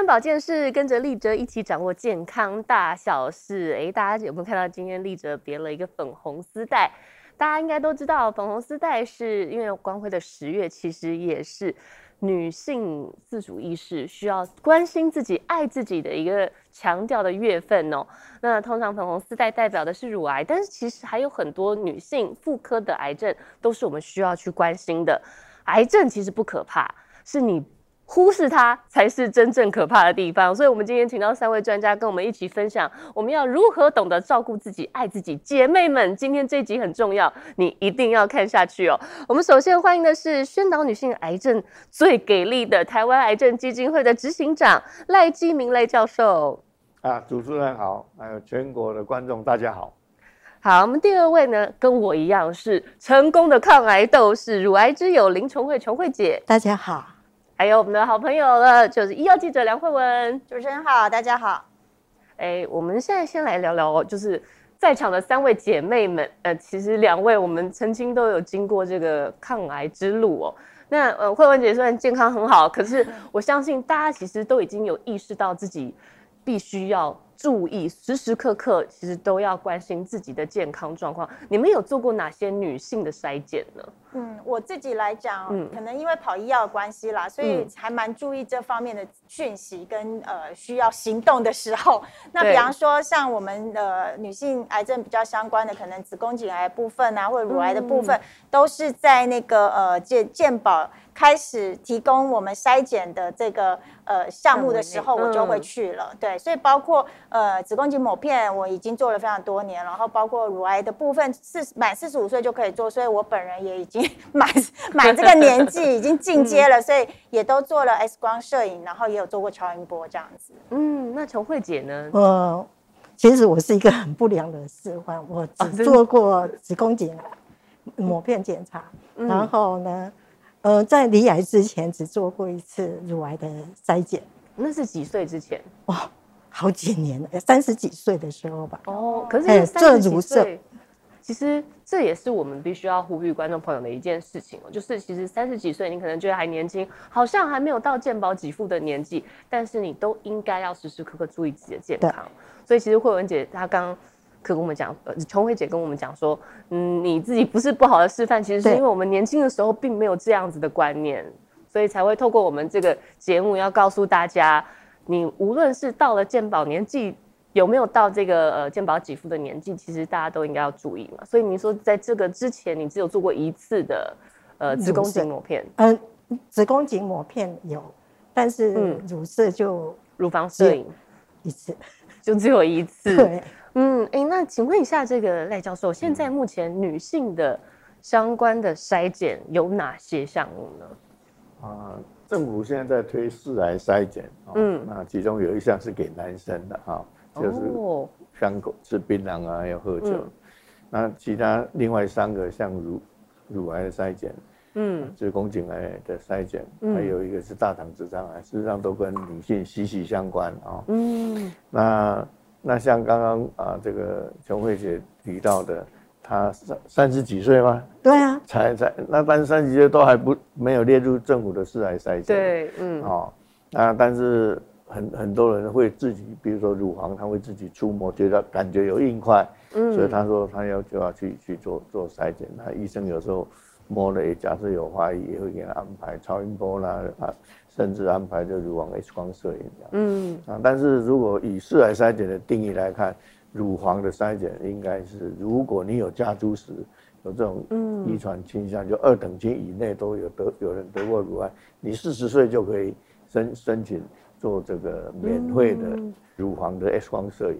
人保健室，跟着立哲一起掌握健康大小事。哎，大家有没有看到今天立哲别了一个粉红丝带？大家应该都知道，粉红丝带是因为光辉的十月，其实也是女性自主意识需要关心自己、爱自己的一个强调的月份哦。那通常粉红丝带代表的是乳癌，但是其实还有很多女性妇科的癌症都是我们需要去关心的。癌症其实不可怕，是你。忽视它才是真正可怕的地方，所以，我们今天请到三位专家跟我们一起分享，我们要如何懂得照顾自己、爱自己。姐妹们，今天这集很重要，你一定要看下去哦。我们首先欢迎的是宣导女性癌症最给力的台湾癌症基金会的执行长赖基明赖教授。啊，主持人好，还有全国的观众大家好。好，我们第二位呢，跟我一样是成功的抗癌斗士，乳癌之友林琼慧琼慧姐，大家好。还有我们的好朋友了，就是医药记者梁慧文。主持人好，大家好。哎，我们现在先来聊聊，就是在场的三位姐妹们。呃，其实两位我们曾经都有经过这个抗癌之路哦。那呃，慧文姐虽然健康很好，可是我相信大家其实都已经有意识到自己必须要。注意，时时刻刻其实都要关心自己的健康状况。你们有做过哪些女性的筛检呢？嗯，我自己来讲，嗯，可能因为跑医药的关系啦，所以还蛮注意这方面的讯息跟呃需要行动的时候。那比方说，像我们的女性癌症比较相关的，可能子宫颈癌部分啊，或者乳癌的部分，嗯、都是在那个呃健健保。开始提供我们筛检的这个呃项目的时候，我就会去了。对，所以包括呃子宫颈抹片，我已经做了非常多年，然后包括乳癌的部分，四满四十五岁就可以做，所以我本人也已经 满满这个年纪已经进阶了，所以也都做了 X 光摄影，然后也有做过超音波这样子。嗯，那琼慧姐呢？呃，其实我是一个很不良的示范，我只做过子宫颈抹片检查，嗯、然后呢。呃，在罹癌之前只做过一次乳癌的筛检，那是几岁之前？哇，好几年了，三十几岁的时候吧。哦，可是三十几岁，其实这也是我们必须要呼吁观众朋友的一件事情哦，就是其实三十几岁你可能觉得还年轻，好像还没有到健保给付的年纪，但是你都应该要时时刻刻注意自己的健康。所以其实慧文姐她刚。可跟我们讲，呃，琼慧姐跟我们讲说，嗯，你自己不是不好的示范，其实是因为我们年轻的时候并没有这样子的观念，所以才会透过我们这个节目要告诉大家，你无论是到了健保年纪，有没有到这个呃健保给付的年纪，其实大家都应该要注意嘛。所以你说在这个之前，你只有做过一次的呃子宫颈抹片，嗯，子宫颈抹片有，但是乳色就乳房摄影。一次，就只有一次，对。嗯，哎、欸，那请问一下，这个赖教授，现在目前女性的相关的筛检有哪些项目呢？啊，政府现在在推四癌筛检，嗯，那其中有一项是给男生的哈，就是香口吃槟榔啊，要喝酒。嗯、那其他另外三个像乳乳癌的筛检，嗯，子宫颈癌的筛检，嗯、还有一个是大肠直肠癌，实际上都跟女性息息相关啊。嗯，那。那像刚刚啊，这个琼慧姐提到的，她三三十几岁吗？对啊，才才那但是三十几岁都还不没有列入政府的四癌筛检。对，嗯，哦，那但是很很多人会自己，比如说乳房，他会自己触摸，觉得感觉有硬块，嗯，所以他说他要就要去去做做筛检。那医生有时候摸了，也假设有怀疑，也会给他安排超音波啦啊。甚至安排就乳房 X 光摄影这样，嗯。啊，但是如果以四癌筛检的定义来看，乳房的筛检应该是，如果你有家族史，有这种遗传倾向，就二等亲以内都有得有人得过乳癌，你四十岁就可以申申请做这个免费的乳房的 X 光摄影，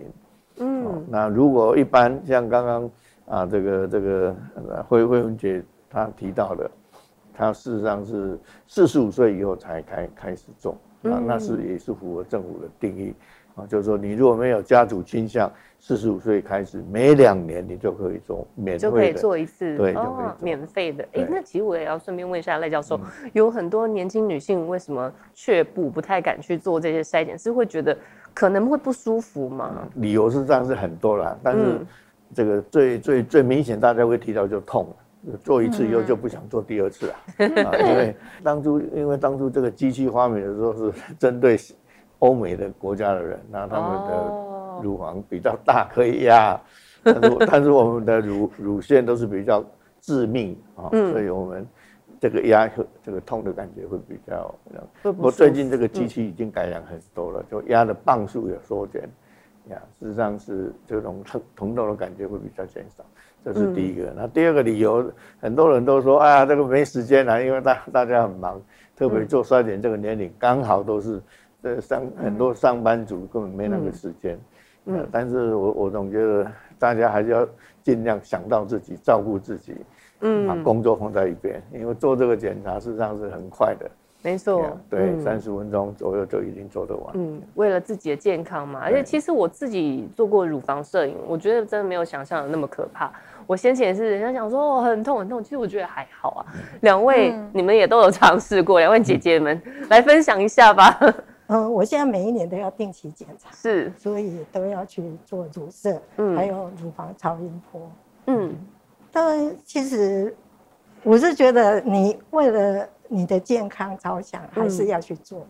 嗯，那如果一般像刚刚啊这个这个慧慧文姐她提到的。他事实上是四十五岁以后才开开始做啊，那是也是符合政府的定义啊，就是说你如果没有家族倾向，四十五岁开始每两年你就可以做免费的，就可以做一次，对，就可以做免费的。哎，那其实我也要顺便问一下赖教授，有很多年轻女性为什么却步，不太敢去做这些筛检？是会觉得可能会不舒服吗？理由是这样是很多啦，但是这个最最最明显大家会提到就痛。做一次以后就不想做第二次了，啊，因为当初因为当初这个机器发明的时候是 针对欧美的国家的人，那他们的乳房比较大，可以压，但是但是我们的乳乳腺都是比较致密啊，所以我们这个压这个痛的感觉会比较。我最近这个机器已经改良很多了，就压的磅数也缩减，呀，事实上是这种疼疼痛的感觉会比较减少。这是第一个，那第二个理由，很多人都说，哎呀，这个没时间了，因为大大家很忙，特别做衰减这个年龄，刚好都是这上很多上班族根本没那个时间。嗯，但是我我总觉得大家还是要尽量想到自己，照顾自己，嗯，把工作放在一边，因为做这个检查事实上是很快的。没错，对，三十分钟左右就已经做得完。嗯，为了自己的健康嘛，而且其实我自己做过乳房摄影，我觉得真的没有想象的那么可怕。我先前是人家讲说哦很痛很痛，其实我觉得还好啊。两位你们也都有尝试过，两位姐姐们来分享一下吧。嗯，我现在每一年都要定期检查，是，所以都要去做乳摄，嗯，还有乳房超音波，嗯。但其实我是觉得你为了。你的健康着想还是要去做，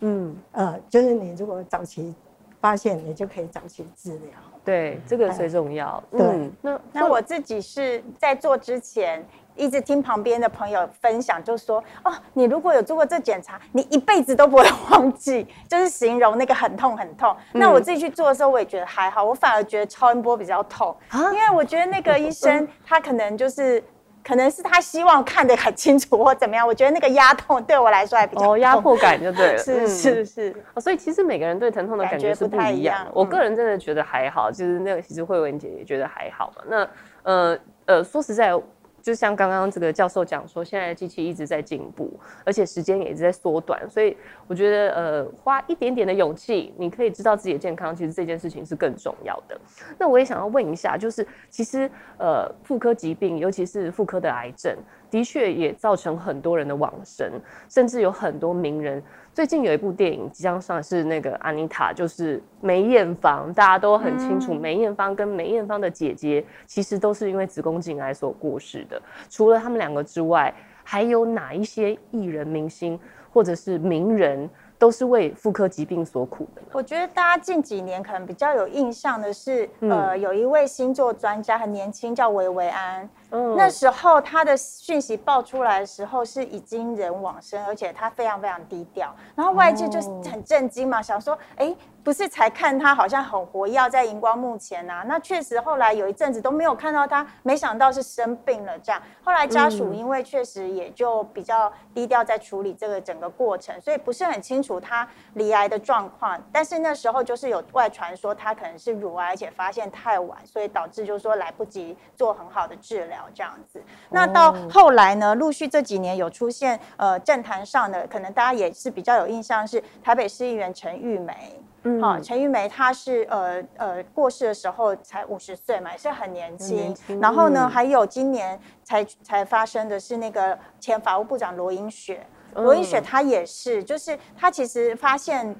嗯，呃，就是你如果早期发现，你就可以早期治疗。对，这个最重要。对，嗯、那那我自己是在做之前，一直听旁边的朋友分享，就说哦，你如果有做过这检查，你一辈子都不会忘记，就是形容那个很痛很痛。嗯、那我自己去做的时候，我也觉得还好，我反而觉得超音波比较痛，啊、因为我觉得那个医生 他可能就是。可能是他希望看得很清楚或怎么样，我觉得那个压痛对我来说还比较哦，压迫感就对了，是是是，哦，所以其实每个人对疼痛的感觉是不一样。我个人真的觉得还好，就是那个其实慧文姐也觉得还好嘛。那呃呃，说实在。就像刚刚这个教授讲说，现在机器一直在进步，而且时间也一直在缩短，所以我觉得呃，花一点点的勇气，你可以知道自己的健康，其实这件事情是更重要的。那我也想要问一下，就是其实呃，妇科疾病，尤其是妇科的癌症，的确也造成很多人的往生，甚至有很多名人。最近有一部电影即将上，是那个安妮塔，就是梅艳芳，大家都很清楚，梅艳芳跟梅艳芳的姐姐其实都是因为子宫颈癌所过世的。除了他们两个之外，还有哪一些艺人、明星或者是名人？都是为妇科疾病所苦的。我觉得大家近几年可能比较有印象的是，嗯、呃，有一位星座专家很年轻，叫维维安。嗯，那时候他的讯息爆出来的时候是已经人往生，而且他非常非常低调。然后外界就是很震惊嘛，哦、想说，哎。不是才看他好像很活跃在荧光幕前啊，那确实后来有一阵子都没有看到他，没想到是生病了这样。后来家属因为确实也就比较低调在处理这个整个过程，所以不是很清楚他罹癌的状况。但是那时候就是有外传说他可能是乳癌，而且发现太晚，所以导致就是说来不及做很好的治疗这样子。那到后来呢，陆续这几年有出现呃政坛上的，可能大家也是比较有印象是台北市议员陈玉梅。嗯，好，陈玉梅她是呃呃过世的时候才五十岁嘛，也是很年轻。然后呢，嗯、还有今年才才发生的是那个前法务部长罗英雪，罗英雪她也是，就是她其实发现，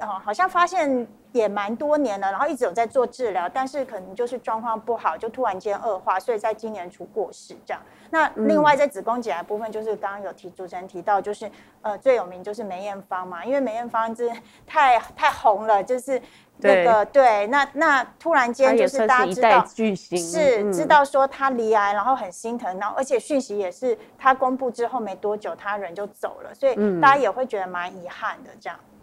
哦、呃，好像发现。也蛮多年了，然后一直有在做治疗，但是可能就是状况不好，就突然间恶化，所以在今年初过世这样。那另外在子宫颈癌部分，就是刚刚有提主持人提到，就是呃最有名就是梅艳芳嘛，因为梅艳芳是太太红了，就是那个对，那那突然间就是大家知道是、嗯、知道说她离癌，然后很心疼，然后而且讯息也是她公布之后没多久，她人就走了，所以大家也会觉得蛮遗憾的这样。嗯，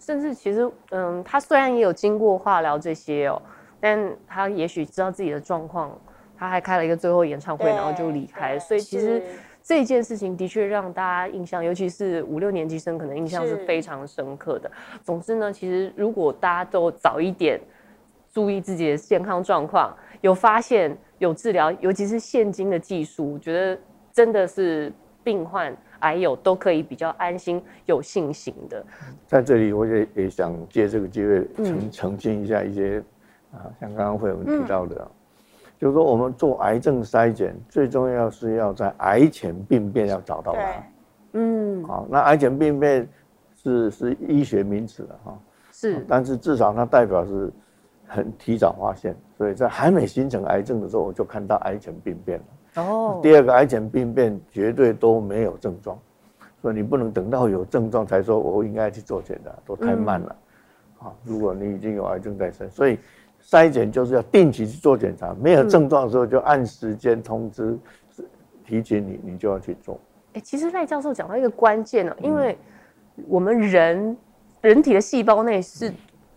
甚至其实，嗯，他虽然也有经过化疗这些哦，但他也许知道自己的状况，他还开了一个最后演唱会，然后就离开。所以其实这件事情的确让大家印象，尤其是五六年级生，可能印象是非常深刻的。总之呢，其实如果大家都早一点注意自己的健康状况，有发现有治疗，尤其是现今的技术，我觉得真的是病患。还有都可以比较安心、有信心的。在这里，我也也想借这个机会澄澄清一下一些啊，像刚刚慧文提到的，就是说我们做癌症筛检，最重要是要在癌前病变要找到它。嗯，好，那癌前病变是是医学名词了哈，是，但是至少它代表是很提早发现，所以在还没形成癌症的时候，我就看到癌前病变了。哦，第二个癌前病变绝对都没有症状，所以你不能等到有症状才说我应该去做检查，都太慢了。啊，如果你已经有癌症在身，所以筛检就是要定期去做检查，没有症状的时候就按时间通知，提醒你，你就要去做。哎，其实赖教授讲到一个关键呢，因为我们人人体的细胞内是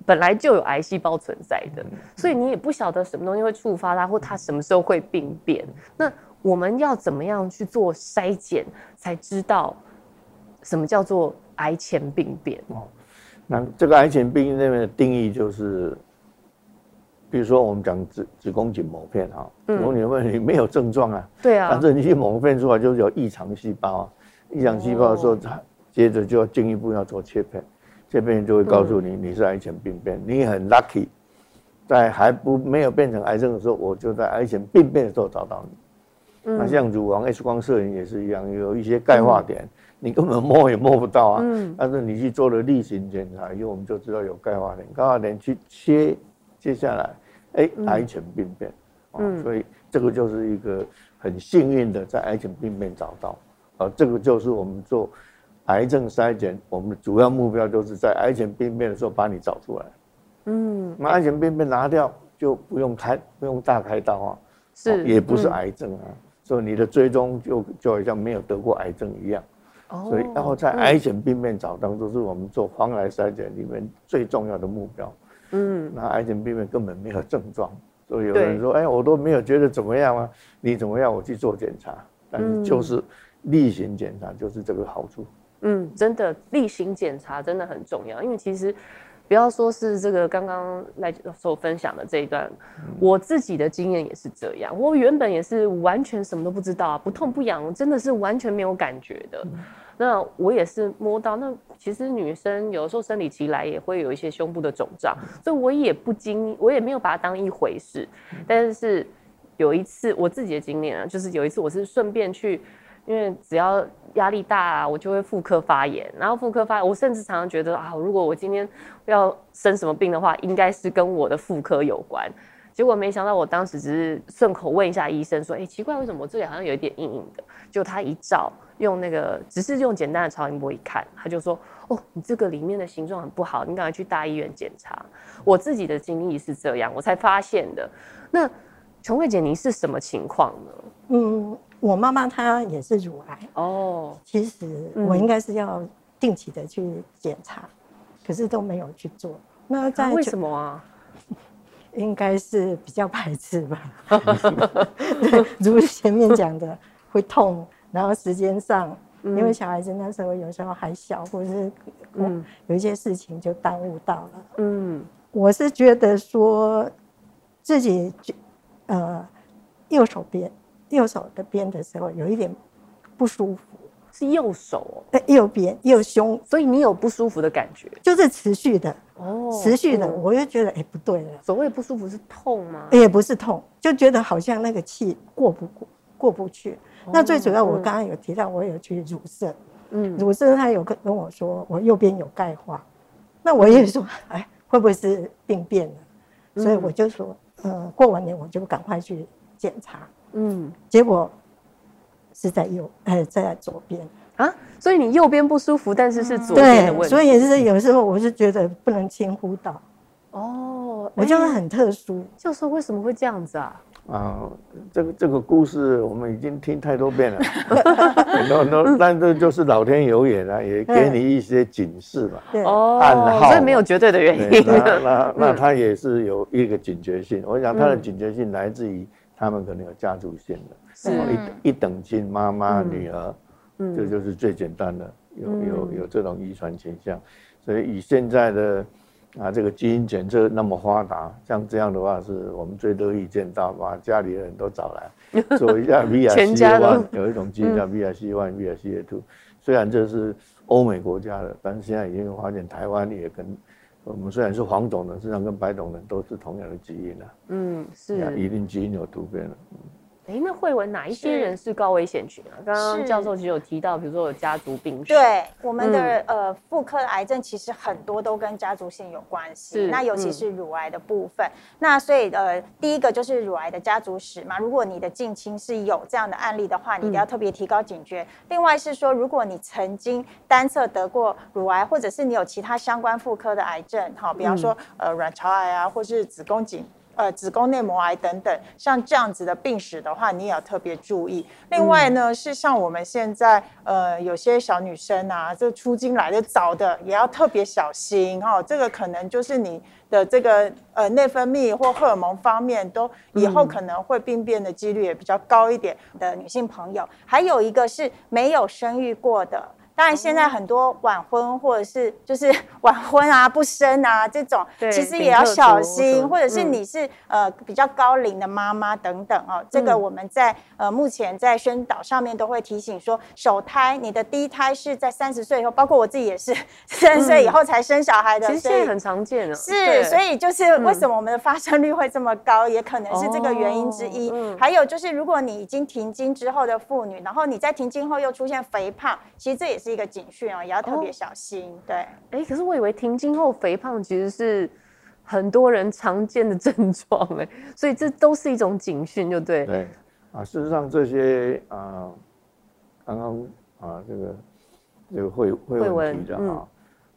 本来就有癌细胞存在的，所以你也不晓得什么东西会触发它，或它什么时候会病变。那我们要怎么样去做筛检，才知道什么叫做癌前病变？哦，那这个癌前病变那边的定义就是，比如说我们讲子子宫颈抹片哈，子宫颈抹片你没有症状啊，对啊，反正你去抹片出来就是有异常细胞啊，异常细胞的时候，它接着就要进一步要做切片，切片就会告诉你你是癌前病变，你很 lucky，在还不没有变成癌症的时候，我就在癌前病变的时候找到你。那像乳房 X 光摄影也是一样，有一些钙化点，你根本摸也摸不到啊。但是你去做了例行检查以后，我们就知道有钙化点，钙化点去切，接下来，哎，癌前病变。嗯，所以这个就是一个很幸运的在癌前病变找到。啊，这个就是我们做癌症筛检，我们的主要目标就是在癌前病变的时候把你找出来。嗯，那癌前病变拿掉就不用开，不用大开刀啊，是，也不是癌症啊。所以你的追踪就就好像没有得过癌症一样，哦所以然后在癌前病变找当中是我们做防癌筛检里面最重要的目标。嗯，那癌前病变根本没有症状，所以有人说，哎，我都没有觉得怎么样啊，你怎么样？我去做检查，但是就是例行检查就是这个好处。嗯，真的例行检查真的很重要，因为其实。不要说是这个刚刚赖教授分享的这一段，我自己的经验也是这样。我原本也是完全什么都不知道啊，不痛不痒，真的是完全没有感觉的。那我也是摸到，那其实女生有的时候生理期来也会有一些胸部的肿胀，所以我也不经，我也没有把它当一回事。但是有一次我自己的经验啊，就是有一次我是顺便去。因为只要压力大啊，我就会妇科发炎，然后妇科发炎，我甚至常常觉得啊，如果我今天要生什么病的话，应该是跟我的妇科有关。结果没想到，我当时只是顺口问一下医生说，哎，奇怪，为什么我这里好像有一点硬硬的？就他一照，用那个只是用简单的超音波一看，他就说，哦，你这个里面的形状很不好，你赶快去大医院检查。我自己的经历是这样，我才发现的。那琼慧姐，你是什么情况呢？嗯。我妈妈她也是乳癌哦，其实我应该是要定期的去检查，嗯、可是都没有去做。那在、啊、为什么啊？应该是比较排斥吧。对，如前面讲的会痛，然后时间上，嗯、因为小孩子那时候有时候还小，或者是嗯有一些事情就耽误到了。嗯，我是觉得说自己呃右手边。右手的边的时候有一点不舒服，是右手哦，在右边右胸，所以你有不舒服的感觉，就是持续的哦，持续的，我就觉得哎不对了。所谓不舒服是痛吗？也不是痛，就觉得好像那个气过不过过不去。那最主要我刚刚有提到，我有去乳腺，嗯，乳腺他有跟跟我说我右边有钙化，那我也说 哎会不会是病变了？所以我就说呃过完年我就赶快去检查。嗯，结果是在右，哎，在左边啊，所以你右边不舒服，但是是左边的问题。对，所以也是有时候我是觉得不能轻忽到。哦，我就是很特殊。教授为什么会这样子啊？啊，这个这个故事我们已经听太多遍了，很多很多，但这就是老天有眼啊，也给你一些警示嘛，哦，暗号，所以没有绝对的原因。那那那他也是有一个警觉性，我想他的警觉性来自于。他们可能有家族性的，是。一一等亲，妈妈、女儿，嗯，这就是最简单的，有有有这种遗传倾向，所以以现在的啊这个基因检测那么发达，像这样的话是我们最乐意见到，把家里的人都找来 做一下 BRCA1，有一种基因叫 BRCA1、BRCA2，虽然这是欧美国家的，但是现在已经发现台湾也跟。我们虽然是黄种人，实际上跟白种人都是同样的基因啊。嗯，是，一定基因有突变了。哎，那慧文哪一些人是高危险群啊？刚刚教授其实有提到，比如说有家族病史。对，我们的、嗯、呃妇科的癌症其实很多都跟家族性有关系。是，那尤其是乳癌的部分。嗯、那所以呃，第一个就是乳癌的家族史嘛。如果你的近亲是有这样的案例的话，你一定要特别提高警觉。嗯、另外是说，如果你曾经单侧得过乳癌，或者是你有其他相关妇科的癌症，好，比方说、嗯、呃卵巢癌啊，或是子宫颈。呃，子宫内膜癌等等，像这样子的病史的话，你也要特别注意。另外呢，是像我们现在呃有些小女生啊，这出经来的早的，也要特别小心哈、哦。这个可能就是你的这个呃内分泌或荷尔蒙方面都以后可能会病变的几率也比较高一点的女性朋友。还有一个是没有生育过的。当然，现在很多晚婚或者是就是 晚婚啊、不生啊这种，其实也要小心。或者是你是呃比较高龄的妈妈等等哦，这个我们在呃目前在宣导上面都会提醒说，首胎你的第一胎是在三十岁以后，包括我自己也是 三十岁以后才生小孩的，其实现在很常见了。是，所以就是为什么我们的发生率会这么高，也可能是这个原因之一。还有就是，如果你已经停经之后的妇女，然后你在停经后又出现肥胖，其实这也是。一个警讯哦，也要特别小心。哦、对，哎，可是我以为停经后肥胖其实是很多人常见的症状，哎，所以这都是一种警讯，就对。对啊，事实上这些啊，刚刚啊，这个这个会会问题的啊，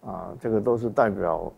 嗯、啊，这个都是代表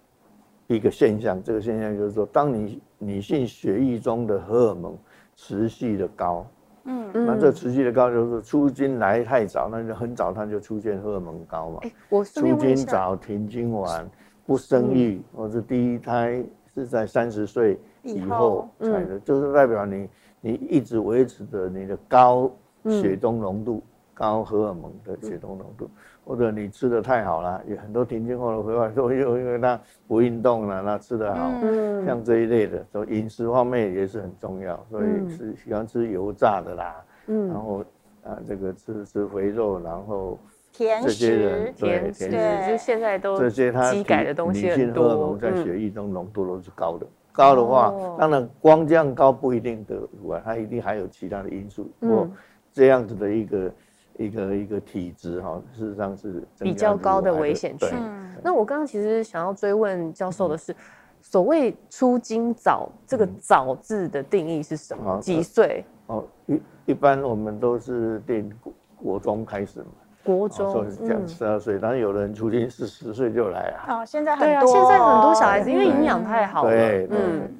一个现象。这个现象就是说，当你女性血液中的荷尔蒙持续的高。嗯，那这持续的高就是出经来太早，那就很早它就出现荷尔蒙高嘛。我出经早，停经晚，不生育，或者第一胎是在三十岁以后才的，就是代表你你一直维持着你的高血中浓度、高荷尔蒙的血中浓度。或者你吃的太好了，有很多停经后的回来说，又因为他不运动了，那吃的好，嗯、像这一类的，所以饮食方面也是很重要，所以是喜欢吃油炸的啦，嗯、然后啊这个吃吃肥肉，然后这些人甜食，甜食。就现在都这些他基改的东西很多，女性荷尔蒙在血液中浓度都是高的，嗯、高的话，哦、当然光这样高不一定得乳癌，它一定还有其他的因素，或，这样子的一个。一个一个体质哈，事实上是比较高的危险群。那我刚刚其实想要追问教授的是，嗯、所谓出经早，这个“早”字的定义是什么？嗯、几岁？哦，一一般我们都是定国国中开始嘛。国中，说是这样，十二岁，但是有人出经是十岁就来啊。哦，现在很多，现在很多小孩子因为营养太好了，对，嗯。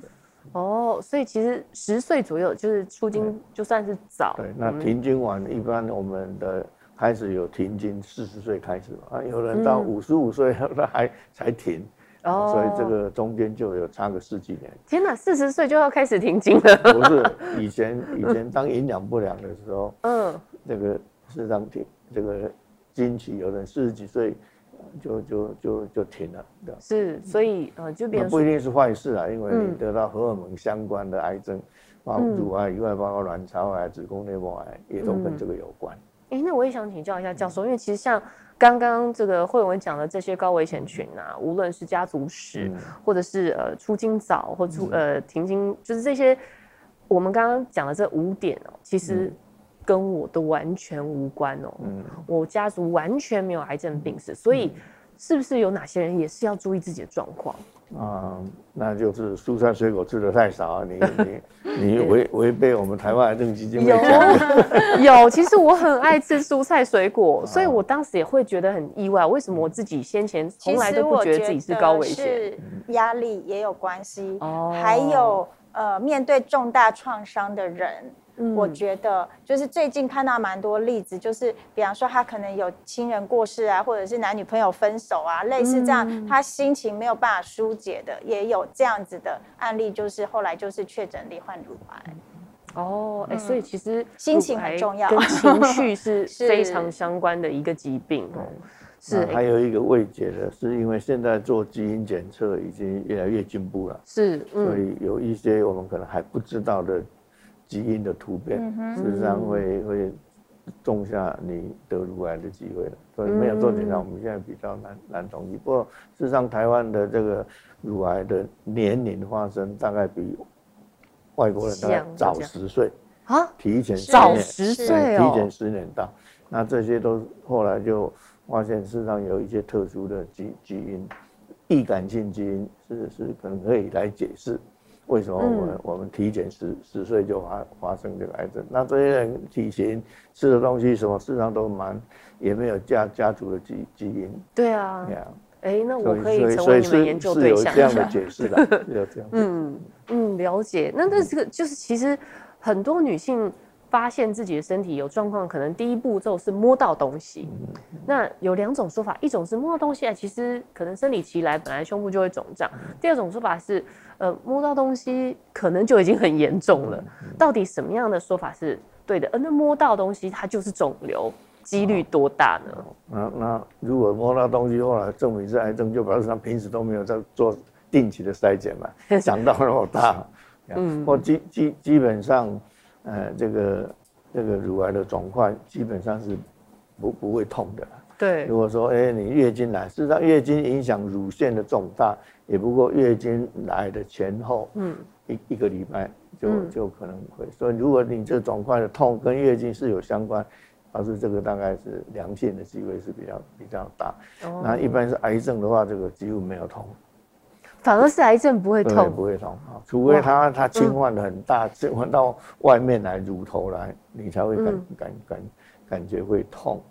哦，所以其实十岁左右就是出经，就算是早。对，那停经晚一般我们的开始有停经，四十岁开始嘛，啊，有人到五十五岁 他还才停，哦，所以这个中间就有差个十几年。天哪，四十岁就要开始停经了？不是，以前以前当营养不良的时候，嗯，这个是让停这个经期，有人四十几岁。就就就就停了，对，是，所以呃，就变不一定是坏事啊，因为你得到荷尔蒙相关的癌症，包括乳癌以外，包括卵巢癌、子宫内膜癌，也都跟这个有关。哎，那我也想请教一下教授，因为其实像刚刚这个慧文讲的这些高危险群啊，无论是家族史，或者是呃出经早或出呃停经，就是这些我们刚刚讲的这五点哦，其实。跟我都完全无关哦，嗯，我家族完全没有癌症病史，所以是不是有哪些人也是要注意自己的状况？啊、嗯，那就是蔬菜水果吃的太少啊，你 你你违违背我们台湾癌症基金会讲有有，其实我很爱吃蔬菜水果，所以我当时也会觉得很意外，为什么我自己先前从来都不觉得自己是高危险？是压力也有关系，哦，还有呃，面对重大创伤的人。嗯、我觉得就是最近看到蛮多例子，就是比方说他可能有亲人过世啊，或者是男女朋友分手啊，类似这样，嗯、他心情没有办法疏解的，也有这样子的案例，就是后来就是确诊罹患乳癌。哦，哎、欸，所以其实心情很重要，跟情绪是 非常相关的一个疾病哦。是，是还有一个未解的，是因为现在做基因检测已经越来越进步了，是，嗯、所以有一些我们可能还不知道的。基因的突变，事实上会会种下你得乳癌的机会了。所以没有做检查，我们现在比较难难统计。不过事实上，台湾的这个乳癌的年龄发生大概比外国人大概早十岁，啊，提前早十岁哦，提前十年到，那这些都后来就发现，事实上有一些特殊的基基因，易感性基因是是可能可以来解释为什么我们、嗯、我们体检十十岁就发发生这个癌症。那这些人体型吃的东西什么，事实上都蛮也没有家家族的基基因。对啊。对啊。哎，那我可以成为你们研究对象有这样的解释的，有这样。嗯嗯，了解。那那这个就是其实很多女性发现自己的身体有状况，可能第一步骤是摸到东西。那有两种说法，一种是摸到东西啊，其实可能生理期来本来胸部就会肿胀。第二种说法是，呃，摸到东西可能就已经很严重了。到底什么样的说法是对的？呃，那摸到东西它就是肿瘤。几率多大呢？那那如果摸到东西后来证明是癌症，就表示他平时都没有在做定期的筛检嘛，长到那么大，嗯，或基基基本上，呃，这个这个乳癌的肿块基本上是不不会痛的。对，如果说哎、欸、你月经来，事实上月经影响乳腺的肿大，也不过月经来的前后，嗯，一一个礼拜就就可能会。所以如果你这肿块的痛跟月经是有相关。但是这个大概是良性的机会是比较比较大，哦、那一般是癌症的话，这个几乎没有痛，反而是癌症不会痛，不会痛。啊，除非它它侵犯的很大，侵犯到外面来乳头来，你才会感、嗯、感感感觉会痛。